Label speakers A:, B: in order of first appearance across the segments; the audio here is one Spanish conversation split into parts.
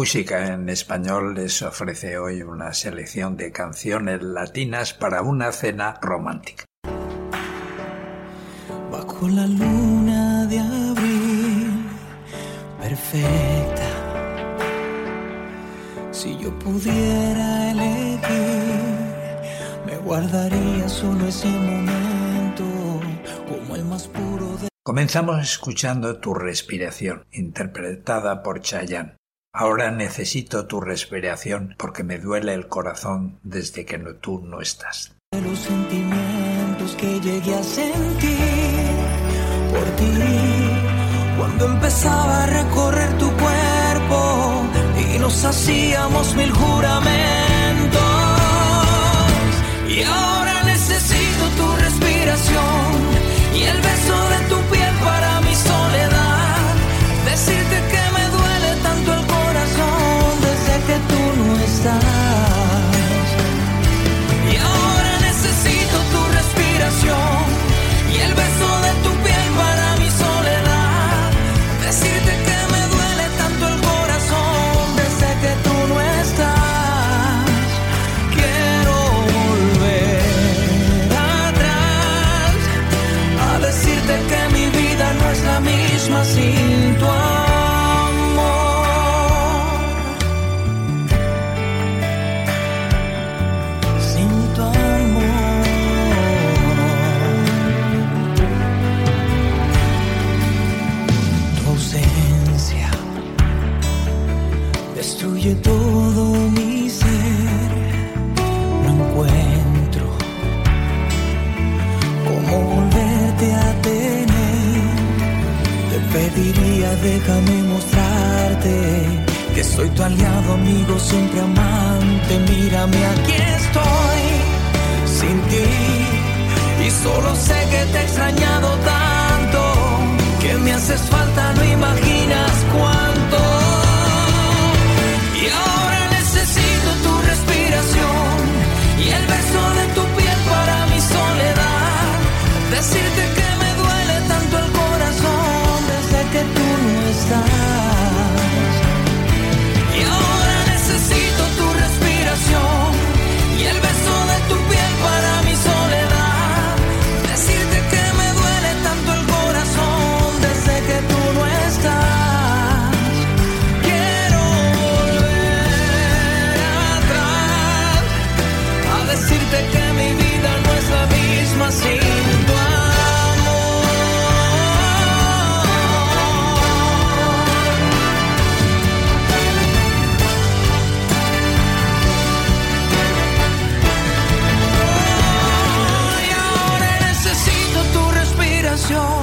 A: Música en español les ofrece hoy una selección de canciones latinas para una cena romántica.
B: Bajo la luna de abril, perfecta. Si yo pudiera elegir, me guardaría solo ese momento como el más puro de...
A: Comenzamos escuchando Tu respiración, interpretada por Chayanne. Ahora necesito tu respiración porque me duele el corazón desde que no, tú no estás.
B: Los sentimientos que llegué a sentir por ti cuando empezaba a recorrer tu cuerpo y nos hacíamos mil juramentos. Y ahora déjame mostrarte que soy tu aliado, amigo, siempre amante. Mírame, aquí estoy sin ti y solo sé que te he extrañado tanto que me haces falta, respiración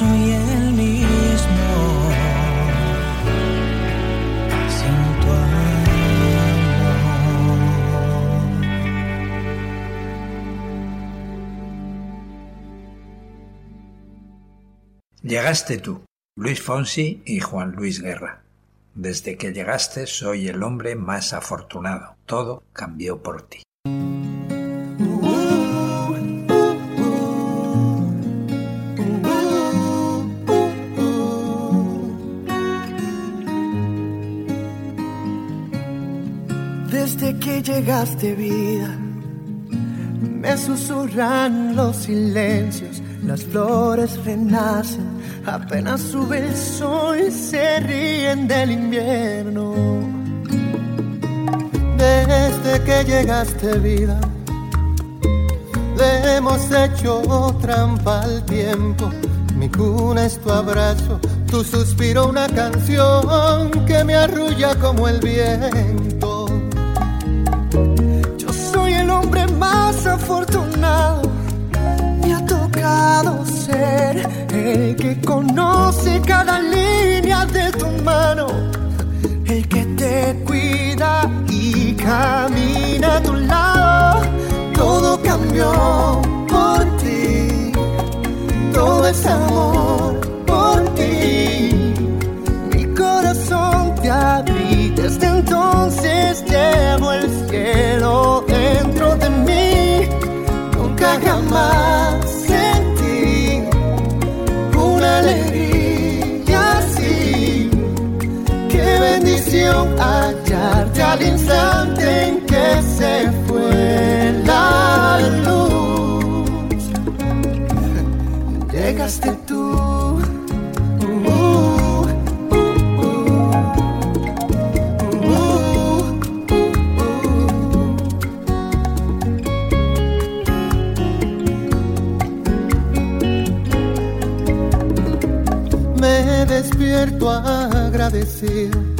B: soy el mismo amor.
A: Llegaste tú, Luis Fonsi y Juan Luis Guerra. Desde que llegaste soy el hombre más afortunado. Todo cambió por ti.
C: Llegaste vida, me susurran los silencios, las flores renacen, apenas sube el sol, se ríen del invierno. Desde que llegaste vida, le hemos hecho trampa al tiempo. Mi cuna es tu abrazo, tu suspiro una canción que me arrulla como el viento. El
D: que conoce cada línea de tu mano, el que te cuida y camina a tu lado. Todo cambió por ti, todo es amor por ti. Mi corazón te abrí, desde entonces llevo el cielo bendición hallarte al instante en que se fue la luz. Llegaste tú.
C: Me despierto agradecido.